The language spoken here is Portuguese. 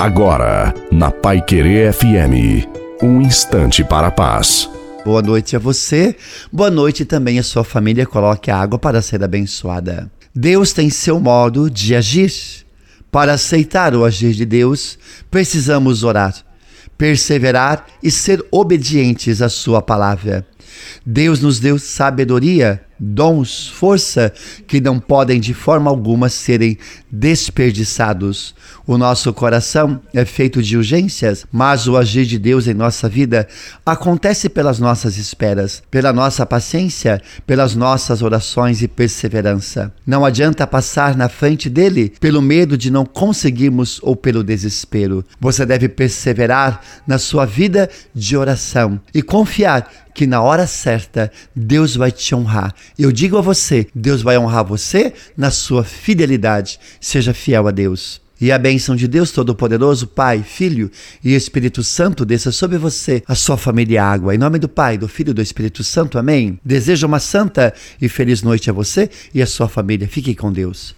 Agora, na Pai Querer FM, um instante para a paz. Boa noite a você, boa noite também à sua família. Coloque a água para ser abençoada. Deus tem seu modo de agir. Para aceitar o agir de Deus, precisamos orar, perseverar e ser obedientes à Sua palavra. Deus nos deu sabedoria dons, força que não podem de forma alguma serem desperdiçados. O nosso coração é feito de urgências, mas o agir de Deus em nossa vida acontece pelas nossas esperas, pela nossa paciência, pelas nossas orações e perseverança. Não adianta passar na frente dele pelo medo de não conseguirmos ou pelo desespero. Você deve perseverar na sua vida de oração e confiar que na hora certa Deus vai te honrar. Eu digo a você, Deus vai honrar você na sua fidelidade. Seja fiel a Deus. E a bênção de Deus Todo-Poderoso, Pai, Filho e Espírito Santo desça sobre você, a sua família e água. Em nome do Pai, do Filho e do Espírito Santo. Amém. Desejo uma santa e feliz noite a você e a sua família. Fique com Deus.